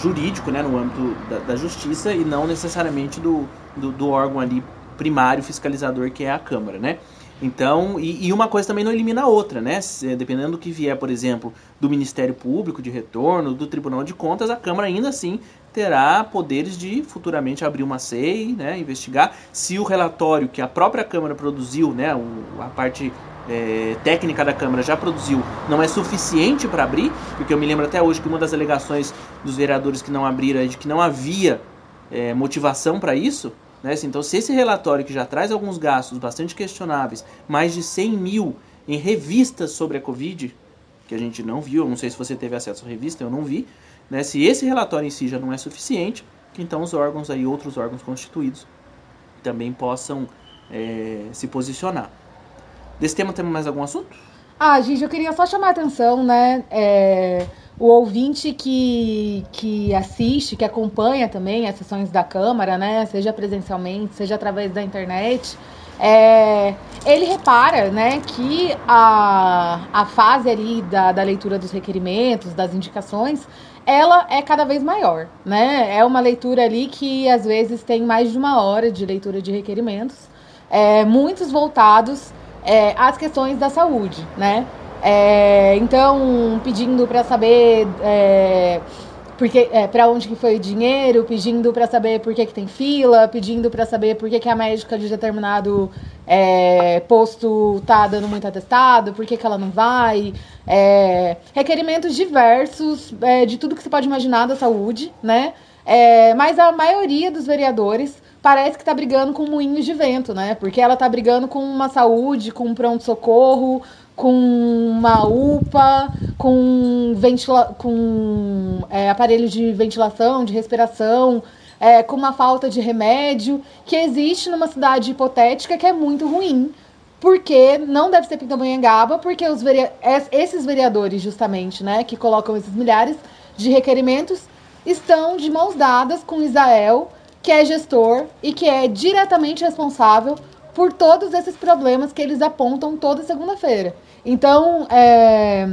S3: jurídico, né, no âmbito da, da, justiça e não necessariamente do, do, do, órgão ali primário fiscalizador que é a Câmara, né? Então, e, e, uma coisa também não elimina a outra, né? Se, dependendo do que vier, por exemplo, do Ministério Público de Retorno, do Tribunal de Contas, a Câmara ainda assim terá poderes de futuramente abrir uma SEI, né, investigar se o relatório que a própria Câmara produziu, né, a parte é, técnica da Câmara já produziu não é suficiente para abrir, porque eu me lembro até hoje que uma das alegações dos vereadores que não abriram é de que não havia é, motivação para isso. Né? Então, se esse relatório que já traz alguns gastos bastante questionáveis, mais de 100 mil em revistas sobre a Covid, que a gente não viu, eu não sei se você teve acesso à revista, eu não vi, né? se esse relatório em si já não é suficiente, que então os órgãos aí, outros órgãos constituídos, também possam é, se posicionar. Desse tema temos mais algum assunto?
S2: Ah, Gigi, eu queria só chamar a atenção, né? É, o ouvinte que, que assiste, que acompanha também as sessões da Câmara, né? Seja presencialmente, seja através da internet. É, ele repara né, que a, a fase ali da, da leitura dos requerimentos, das indicações, ela é cada vez maior. Né? É uma leitura ali que às vezes tem mais de uma hora de leitura de requerimentos, é, muitos voltados é, as questões da saúde, né? É, então, pedindo para saber é, porque é, para onde que foi o dinheiro, pedindo para saber por que, que tem fila, pedindo para saber por que, que a médica de determinado é, posto tá dando muito atestado, por que, que ela não vai. É, requerimentos diversos é, de tudo que você pode imaginar da saúde, né? É, mas a maioria dos vereadores parece que está brigando com moinhos de vento, né? Porque ela está brigando com uma saúde, com um pronto-socorro, com uma UPA, com, ventila com é, aparelho de ventilação, de respiração, é, com uma falta de remédio, que existe numa cidade hipotética que é muito ruim. Porque não deve ser Pindamonhangaba, porque os verea esses vereadores, justamente, né, que colocam esses milhares de requerimentos, estão de mãos dadas com Israel, que é gestor e que é diretamente responsável por todos esses problemas que eles apontam toda segunda-feira. Então, é,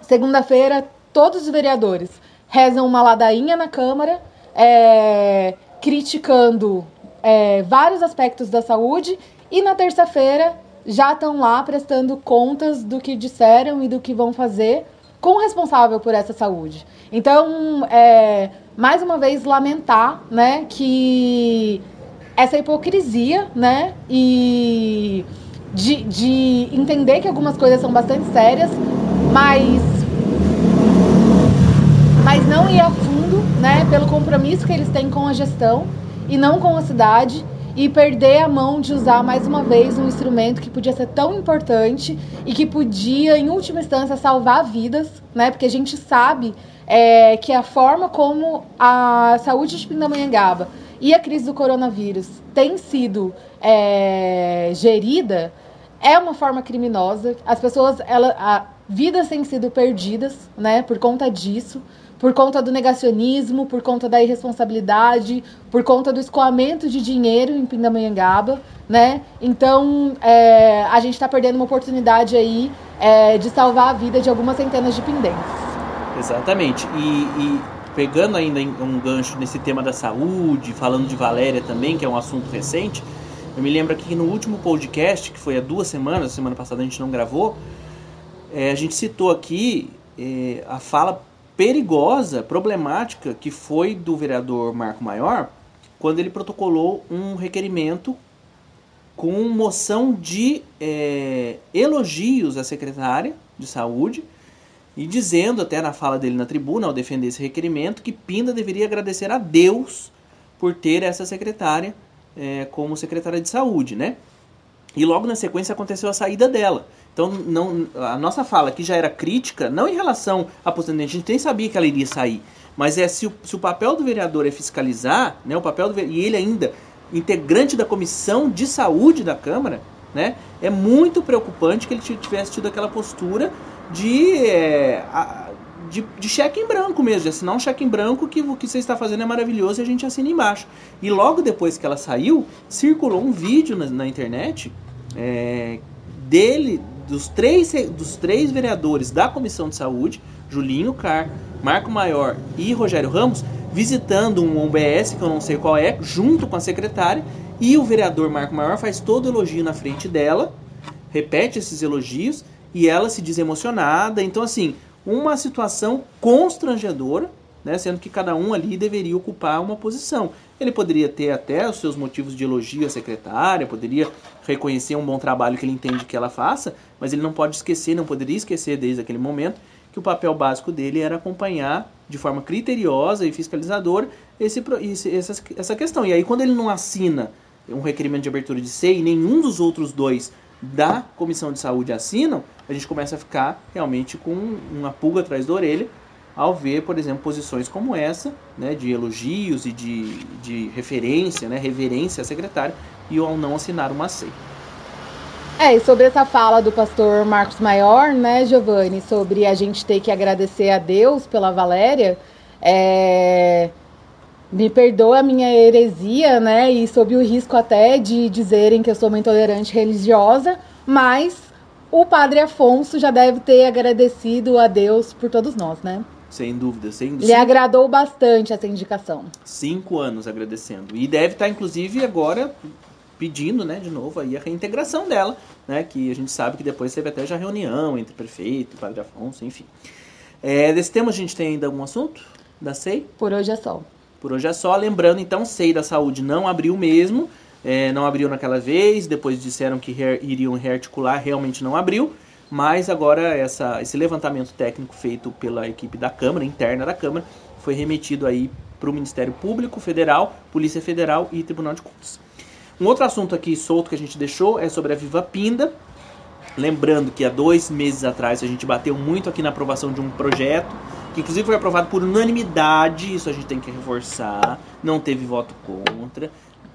S2: segunda-feira, todos os vereadores rezam uma ladainha na Câmara, é, criticando é, vários aspectos da saúde, e na terça-feira já estão lá prestando contas do que disseram e do que vão fazer com o responsável por essa saúde. Então, é, mais uma vez, lamentar né, que essa hipocrisia, né? E de, de entender que algumas coisas são bastante sérias, mas, mas não ir a fundo, né? Pelo compromisso que eles têm com a gestão e não com a cidade e perder a mão de usar mais uma vez um instrumento que podia ser tão importante e que podia, em última instância, salvar vidas, né? Porque a gente sabe é, que a forma como a saúde de Pindamonhangaba e a crise do coronavírus tem sido é, gerida é uma forma criminosa. As pessoas, ela, a, vidas têm sido perdidas, né, por conta disso por conta do negacionismo, por conta da irresponsabilidade, por conta do escoamento de dinheiro em Pindamonhangaba, né? Então, é, a gente está perdendo uma oportunidade aí é, de salvar a vida de algumas centenas de pindenses.
S3: Exatamente. E, e pegando ainda um gancho nesse tema da saúde, falando de Valéria também, que é um assunto recente, eu me lembro aqui que no último podcast, que foi há duas semanas, semana passada a gente não gravou, é, a gente citou aqui é, a fala perigosa, problemática que foi do vereador Marco Maior quando ele protocolou um requerimento com moção de é, elogios à secretária de saúde e dizendo até na fala dele na tribuna ao defender esse requerimento que Pinda deveria agradecer a Deus por ter essa secretária é, como secretária de saúde, né? E logo na sequência aconteceu a saída dela. Então, não, a nossa fala aqui já era crítica, não em relação à postulante, a gente nem sabia que ela iria sair. Mas é se o, se o papel do vereador é fiscalizar, né, o papel do, e ele ainda integrante da comissão de saúde da Câmara, né, é muito preocupante que ele tivesse tido aquela postura de, é, de, de, cheque em branco mesmo, de assinar um cheque em branco que o que você está fazendo é maravilhoso e a gente assina embaixo. E logo depois que ela saiu, circulou um vídeo na, na internet é, dele, dos três, dos três vereadores da Comissão de Saúde, Julinho Car, Marco Maior e Rogério Ramos, visitando um OBS, que eu não sei qual é, junto com a secretária, e o vereador Marco Maior faz todo elogio na frente dela, repete esses elogios, e ela se diz emocionada. Então, assim, uma situação constrangedora, né, sendo que cada um ali deveria ocupar uma posição. Ele poderia ter até os seus motivos de elogio à secretária, poderia reconhecer um bom trabalho que ele entende que ela faça, mas ele não pode esquecer, não poderia esquecer desde aquele momento que o papel básico dele era acompanhar de forma criteriosa e fiscalizadora esse, esse, essa, questão. E aí, quando ele não assina um requerimento de abertura de SEI e nenhum dos outros dois da Comissão de Saúde assinam, a gente começa a ficar realmente com uma pulga atrás da orelha ao ver, por exemplo, posições como essa, né, de elogios e de, de referência, né, reverência à secretária, e ao não assinar uma SEI.
S2: É, e sobre essa fala do pastor Marcos Maior, né, Giovanni, sobre a gente ter que agradecer a Deus pela Valéria, é... me perdoa a minha heresia, né, e sob o risco até de dizerem que eu sou uma intolerante religiosa, mas o padre Afonso já deve ter agradecido a Deus por todos nós, né?
S3: Sem dúvida, sem dúvida.
S2: Ele agradou bastante essa indicação.
S3: Cinco anos agradecendo. E deve estar, inclusive, agora pedindo, né, de novo aí a reintegração dela, né, que a gente sabe que depois teve até já reunião entre prefeito e padre Afonso, enfim. É, desse tema a gente tem ainda algum assunto da SEI?
S2: Por hoje é só.
S3: Por hoje é só. Lembrando, então, SEI da Saúde não abriu mesmo, é, não abriu naquela vez, depois disseram que re, iriam rearticular, realmente não abriu. Mas agora essa, esse levantamento técnico feito pela equipe da Câmara, interna da Câmara, foi remetido aí para o Ministério Público Federal, Polícia Federal e Tribunal de Contas. Um outro assunto aqui solto que a gente deixou é sobre a Viva Pinda. Lembrando que há dois meses atrás a gente bateu muito aqui na aprovação de um projeto, que inclusive foi aprovado por unanimidade, isso a gente tem que reforçar, não teve voto contra,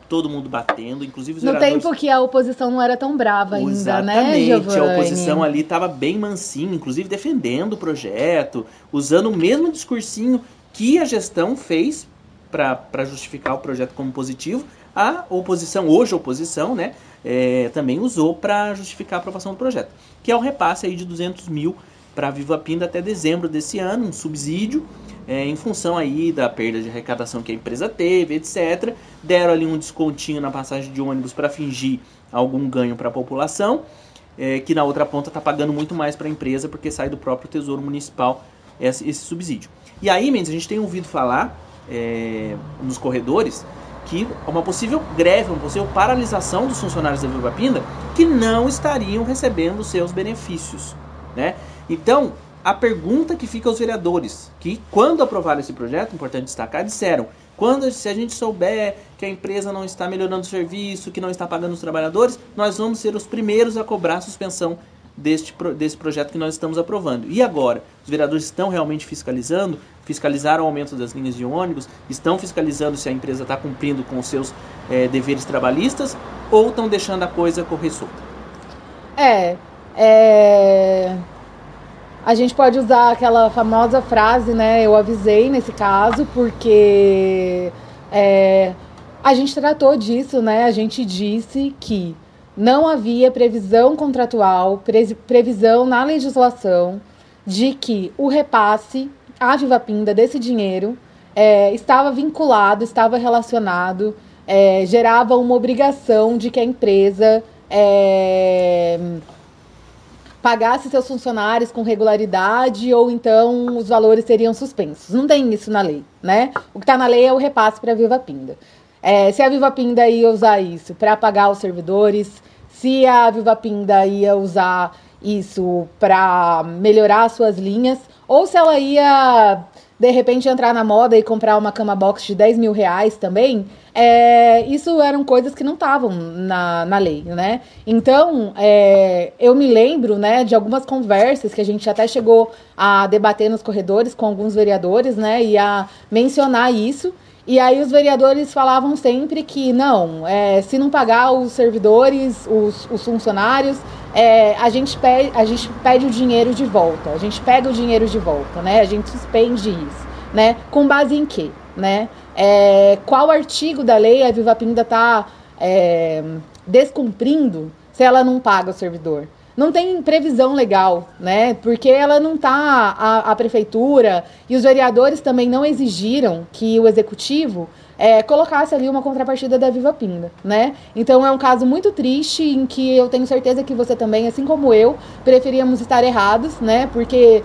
S3: todo mundo batendo, inclusive os
S2: No
S3: vereadores...
S2: tempo que a oposição não era tão brava ainda,
S3: Exatamente,
S2: né, Giovanni?
S3: a oposição ali estava bem mansinha, inclusive defendendo o projeto, usando o mesmo discursinho que a gestão fez para justificar o projeto como positivo. A oposição, hoje a oposição, né, é, também usou para justificar a aprovação do projeto, que é o repasse aí de 200 mil para a Viva Pinda até dezembro desse ano, um subsídio, é, em função aí da perda de arrecadação que a empresa teve, etc. Deram ali um descontinho na passagem de ônibus para fingir algum ganho para a população, é, que na outra ponta está pagando muito mais para a empresa porque sai do próprio Tesouro Municipal esse, esse, subsídio. E aí, Mendes, a gente tem ouvido falar é, nos corredores que uma possível greve, uma possível paralisação dos funcionários da Viva Pinda que não estariam recebendo seus benefícios, né? Então, a pergunta que fica aos vereadores, que quando aprovaram esse projeto, importante destacar, disseram: quando se a gente souber que a empresa não está melhorando o serviço, que não está pagando os trabalhadores, nós vamos ser os primeiros a cobrar a suspensão deste, desse projeto que nós estamos aprovando. E agora? Os vereadores estão realmente fiscalizando? Fiscalizaram o aumento das linhas de ônibus? Estão fiscalizando se a empresa está cumprindo com os seus é, deveres trabalhistas? Ou estão deixando a coisa correr solta?
S2: É, é a gente pode usar aquela famosa frase, né? Eu avisei nesse caso, porque é, a gente tratou disso, né? A gente disse que não havia previsão contratual, previsão na legislação de que o repasse à Viva Pinda desse dinheiro é, estava vinculado, estava relacionado, é, gerava uma obrigação de que a empresa é, pagasse seus funcionários com regularidade ou então os valores seriam suspensos. Não tem isso na lei, né? O que está na lei é o repasse para a Viva Pinda. É, se a Viva Pinda ia usar isso para pagar os servidores, se a Viva Pinda ia usar isso para melhorar suas linhas, ou se ela ia de repente entrar na moda e comprar uma cama box de 10 mil reais também, é, isso eram coisas que não estavam na, na lei, né? Então, é, eu me lembro, né, de algumas conversas que a gente até chegou a debater nos corredores com alguns vereadores, né, e a mencionar isso. E aí os vereadores falavam sempre que não, é, se não pagar os servidores, os, os funcionários, é, a, gente pede, a gente pede o dinheiro de volta, a gente pega o dinheiro de volta, né? A gente suspende isso, né? Com base em quê, né? É, qual artigo da lei a Viva Pinda está é, descumprindo se ela não paga o servidor? Não tem previsão legal, né? Porque ela não tá a, a, prefeitura e os vereadores também não exigiram que o executivo é, colocasse ali uma contrapartida da Viva Pinda, né? Então é um caso muito triste em que eu tenho certeza que você também, assim como eu, preferíamos estar errados, né? Porque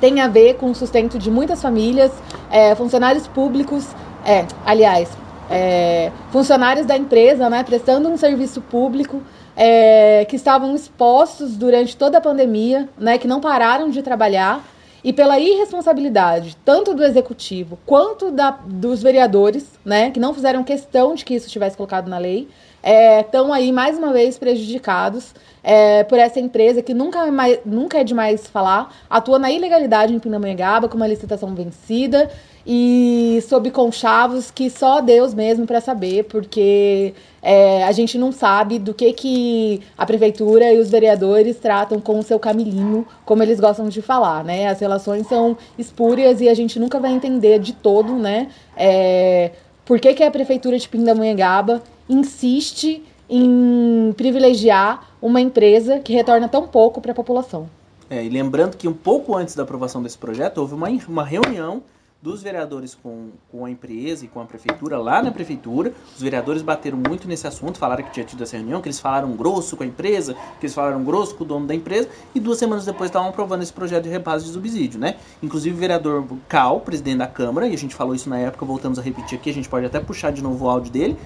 S2: tem a ver com o sustento de muitas famílias, é, funcionários públicos, é, aliás, é, funcionários da empresa, né? Prestando um serviço público é, que estavam expostos durante toda a pandemia, né, que não pararam de trabalhar, e pela irresponsabilidade tanto do executivo quanto da, dos vereadores, né, que não fizeram questão de que isso estivesse colocado na lei, estão é, aí mais uma vez prejudicados é, por essa empresa que nunca é, mais, nunca é demais falar, atua na ilegalidade em Pindamonhangaba com uma licitação vencida e sob conchavos que só Deus mesmo para saber, porque é, a gente não sabe do que, que a prefeitura e os vereadores tratam com o seu camilinho, como eles gostam de falar, né? As relações são espúrias e a gente nunca vai entender de todo, né? É, por que, que a prefeitura de Pindamonhangaba insiste em privilegiar uma empresa que retorna tão pouco para a população.
S3: É, e lembrando que um pouco antes da aprovação desse projeto, houve uma, uma reunião dos vereadores com, com a empresa e com a prefeitura lá na prefeitura. Os vereadores bateram muito nesse assunto, falaram que tinha tido essa reunião, que eles falaram grosso com a empresa, que eles falaram grosso com o dono da empresa, e duas semanas depois estavam aprovando esse projeto de repasse de subsídio, né? Inclusive o vereador Cal, presidente da Câmara, e a gente falou isso na época, voltamos a repetir aqui, a gente pode até puxar de novo o áudio dele,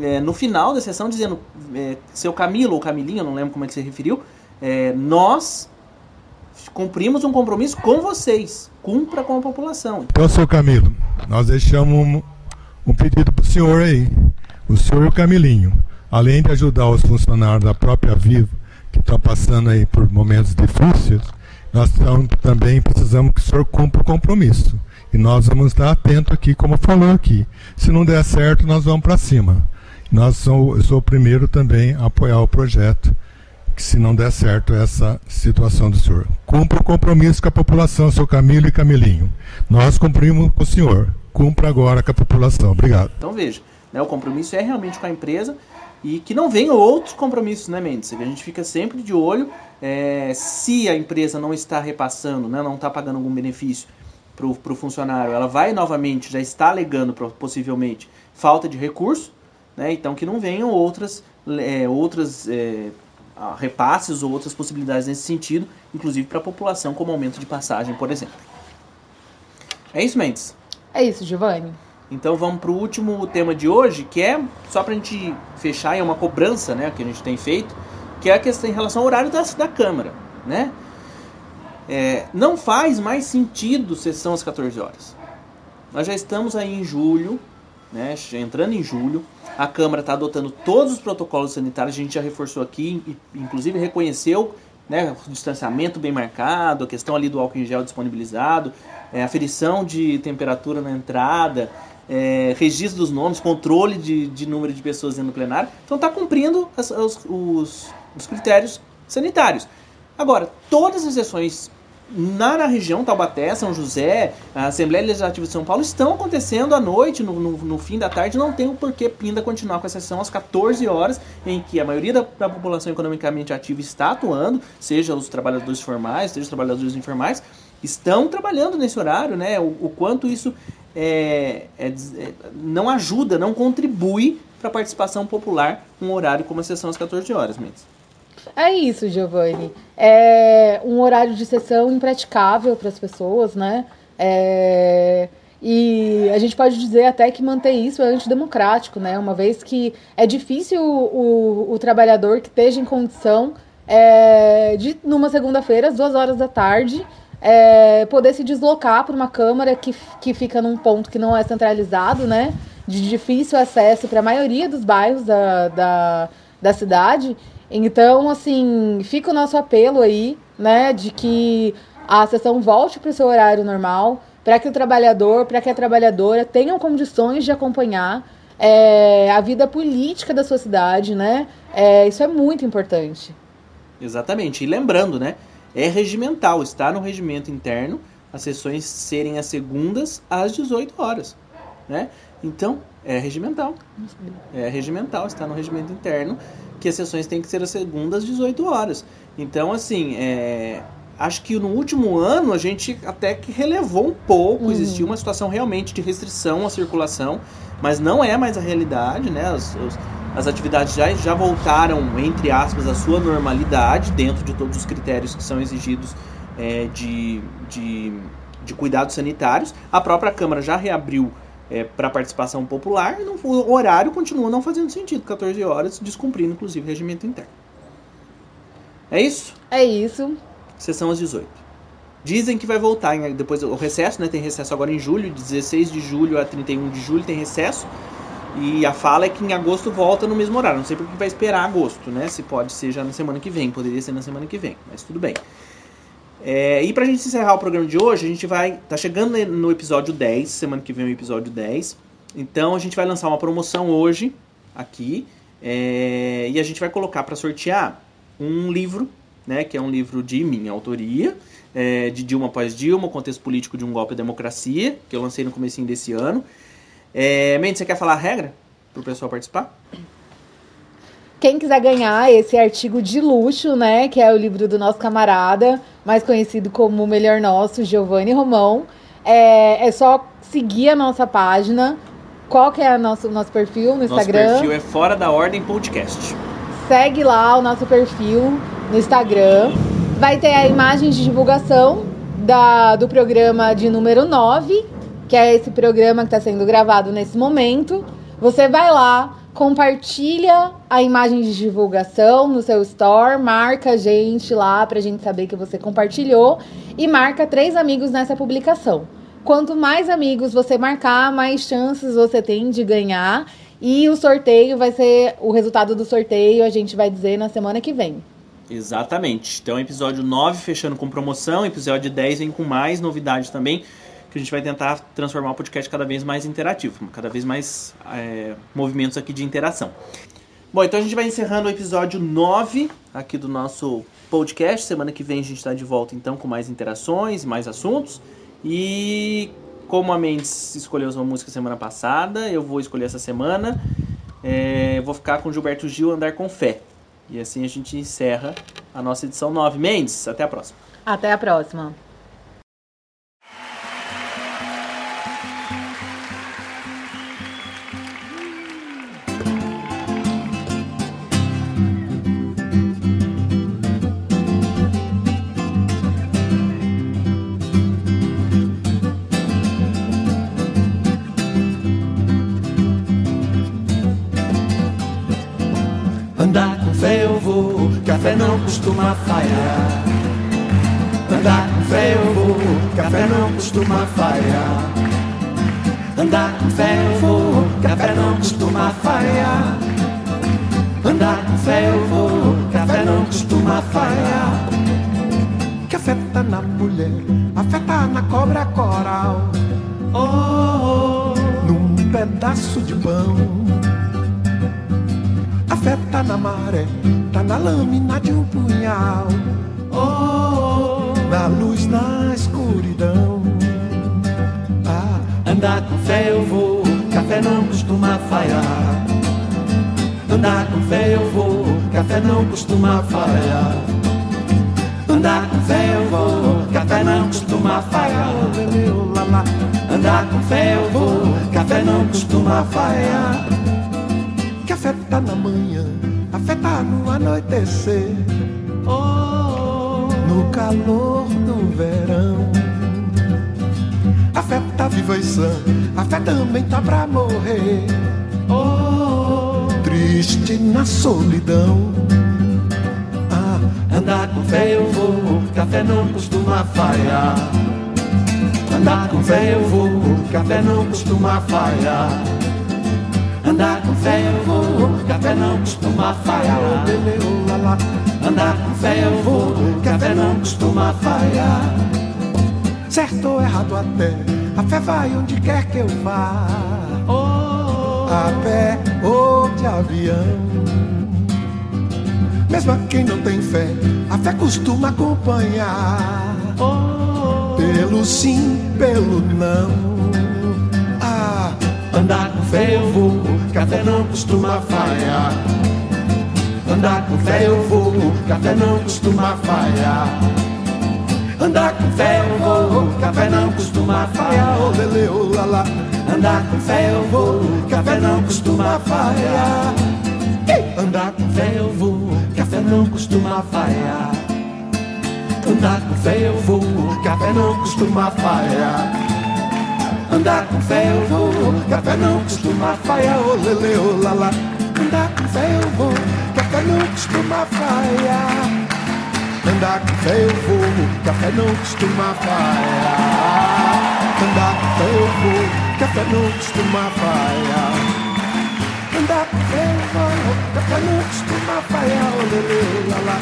S3: é, no final da sessão dizendo, é, seu Camilo ou Camilinho, não lembro como é que se referiu, é, nós cumprimos um compromisso com vocês. Cumpra com a população.
S5: Então, seu Camilo, nós deixamos um, um pedido para o senhor aí. O senhor e o Camilinho, além de ajudar os funcionários da própria Viva, que estão passando aí por momentos difíceis, nós também precisamos que o senhor cumpra o compromisso. E nós vamos estar atentos aqui, como falou aqui. Se não der certo, nós vamos para cima. Nós sou, eu sou o primeiro também a apoiar o projeto, que se não der certo essa situação do senhor. Cumpra o compromisso com a população, seu Camilo e Camilinho. Nós cumprimos com o senhor. Cumpra agora com a população. Obrigado.
S3: Então veja, né, o compromisso é realmente com a empresa e que não venham outros compromissos, né, Mendes? A gente fica sempre de olho é, se a empresa não está repassando, né, não está pagando algum benefício para o funcionário, ela vai novamente, já está alegando possivelmente falta de recurso, né, então que não venham outras, é, outras é, repasses ou outras possibilidades nesse sentido, inclusive para a população, como aumento de passagem, por exemplo. É isso, Mendes?
S2: É isso, Giovanni.
S3: Então vamos para o último tema de hoje, que é, só para a gente fechar, é uma cobrança né, que a gente tem feito, que é a questão em relação ao horário da, da Câmara. Né? É, não faz mais sentido sessão às 14 horas. Nós já estamos aí em julho, né, entrando em julho, a Câmara está adotando todos os protocolos sanitários, a gente já reforçou aqui, inclusive reconheceu né, o distanciamento bem marcado, a questão ali do álcool em gel disponibilizado, é, aferição de temperatura na entrada, é, registro dos nomes, controle de, de número de pessoas do plenário. Então está cumprindo as, os, os, os, critérios sanitários. Agora, todas as sessões na, na, região Taubaté, São José, a Assembleia Legislativa de São Paulo estão acontecendo à noite, no, no, no fim da tarde. Não tem o porquê Pinda continuar com a sessão às 14 horas, em que a maioria da, da população economicamente ativa está atuando, seja os trabalhadores formais, seja os trabalhadores informais, estão trabalhando nesse horário, né? O, o quanto isso é, é, é, não ajuda, não contribui para a participação popular num horário como a sessão às 14 horas, Mendes.
S2: É isso, Giovanni. É um horário de sessão impraticável para as pessoas, né? É... E a gente pode dizer até que manter isso é antidemocrático, né? Uma vez que é difícil o, o, o trabalhador que esteja em condição é, de, numa segunda-feira, às duas horas da tarde, é, poder se deslocar para uma câmara que, que fica num ponto que não é centralizado, né? De difícil acesso para a maioria dos bairros da, da, da cidade. Então, assim, fica o nosso apelo aí, né, de que a sessão volte para o seu horário normal, para que o trabalhador, para que a trabalhadora tenham condições de acompanhar é, a vida política da sua cidade, né? É, isso é muito importante.
S3: Exatamente. E lembrando, né? é regimental, está no regimento interno as sessões serem as segundas às 18 horas, né? Então, é regimental. É regimental, está no regimento interno que as sessões têm que ser as segundas às 18 horas. Então, assim, é, acho que no último ano a gente até que relevou um pouco, uhum. existia uma situação realmente de restrição à circulação, mas não é mais a realidade, né? Os, as atividades já, já voltaram, entre aspas, à sua normalidade, dentro de todos os critérios que são exigidos é, de, de, de, cuidados sanitários. A própria Câmara já reabriu é, para participação popular e não, o horário continua não fazendo sentido, 14 horas, descumprindo inclusive o regimento interno. É isso?
S2: É isso.
S3: Sessão às 18. Dizem que vai voltar depois o recesso, né? Tem recesso agora em julho, 16 de julho a 31 de julho tem recesso. E a fala é que em agosto volta no mesmo horário. Não sei porque vai esperar agosto, né? Se pode ser já na semana que vem. Poderia ser na semana que vem, mas tudo bem. É, e pra gente encerrar o programa de hoje, a gente vai. Tá chegando no episódio 10. Semana que vem o episódio 10. Então a gente vai lançar uma promoção hoje, aqui. É, e a gente vai colocar para sortear um livro, né? Que é um livro de minha autoria. É, de Dilma após Dilma, o contexto político de um golpe à democracia, que eu lancei no começo desse ano. É, Mendes, você quer falar a regra para o pessoal participar?
S2: Quem quiser ganhar esse artigo de luxo, né, que é o livro do nosso camarada, mais conhecido como o Melhor Nosso, Giovanni Romão, é, é só seguir a nossa página. Qual que é o nosso, nosso perfil no Instagram?
S3: Nosso perfil é Fora da Ordem Podcast.
S2: Segue lá o nosso perfil no Instagram. Vai ter a imagem de divulgação da, do programa de número 9 que é esse programa que está sendo gravado nesse momento. Você vai lá, compartilha a imagem de divulgação no seu store, marca a gente lá para a gente saber que você compartilhou e marca três amigos nessa publicação. Quanto mais amigos você marcar, mais chances você tem de ganhar. E o sorteio vai ser o resultado do sorteio, a gente vai dizer na semana que vem.
S3: Exatamente. Então, episódio 9 fechando com promoção, episódio 10 vem com mais novidades também, que a gente vai tentar transformar o podcast cada vez mais interativo, cada vez mais é, movimentos aqui de interação. Bom, então a gente vai encerrando o episódio 9 aqui do nosso podcast. Semana que vem a gente está de volta então com mais interações, mais assuntos. E como a Mendes escolheu uma música semana passada, eu vou escolher essa semana. É, vou ficar com Gilberto Gil Andar com Fé. E assim a gente encerra a nossa edição 9. Mendes, até a próxima.
S2: Até a próxima.
S6: Costuma falhar. Andar com fé eu vou, café não costuma falhar. Andar com fé eu vou, café não costuma falhar. Andar com fé eu vou, café não costuma falhar. Café tá na mulher, a fé tá na cobra coral. Oh, oh, num pedaço de pão. Fé tá na maré, tá na lâmina de um punhal. Oh, na luz, na escuridão. Ah, andar com fé eu vou, café não costuma falhar. Andar com fé eu vou, café não costuma falhar. Andar com fé eu vou, café não costuma falhar. Andar com fé eu vou, café não costuma falhar. Que a fé tá na manhã, a fé tá no anoitecer. Oh, no calor do verão. A fé tá viva e sã, a fé também tá pra morrer. Oh, triste na solidão. Ah, andar com fé eu vou, café não costuma falhar. Andar com fé eu vou, café não costuma falhar. Andar com fé eu vou, café não costuma falhar. Andar com fé eu vou, café não costuma falhar. Certo ou errado até, a fé vai onde quer que eu vá. A pé ou de avião. Mesmo a quem não tem fé, a fé costuma acompanhar. Pelo sim, pelo não. Ah, andar fé eu vou, café não costuma falhar. Andar com fé eu vou, café não costuma falhar. Andar com fé eu vou, café não costuma falhar. Lele, lá, lá. Andar com fé eu vou, café não costuma falhar. Andar com fé eu vou, café não costuma falhar. Andar com fé eu vou, café não costuma falhar. Andar com fé eu vou, café não costuma falhar. Oh, lele, lá, lá. Andar com fé eu vou, café não costuma falhar. Andar com fé eu vou, café não costuma falhar. Andar com fé eu vou, café não costuma falhar. Andar com fé eu vou, café não costuma falhar. Oh, lele, lá, lá.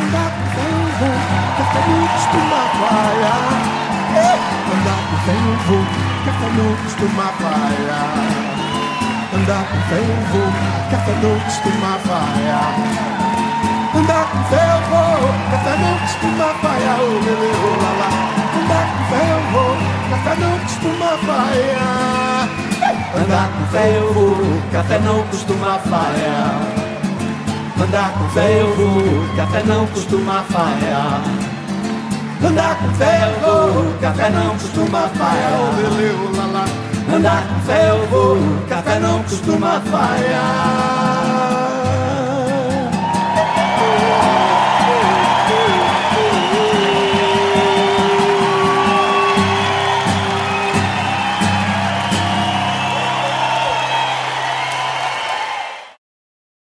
S6: Andar com fé eu vou, café não costuma falhar. Andar com fé eu vou, café não costuma falhar. Andar com fé eu vou, café não costuma falhar. Andar com fé eu vou, café não costuma falhar. Oh, oh, lá, lá. Andar com fé eu vou, café não costuma falhar. Andar com fé eu vou, café não costuma falhar. Andar com fé eu vou, café não costuma falhar. Andar com fé eu vou, café não costuma falhar. Andar com fé eu vou, café não costuma falhar.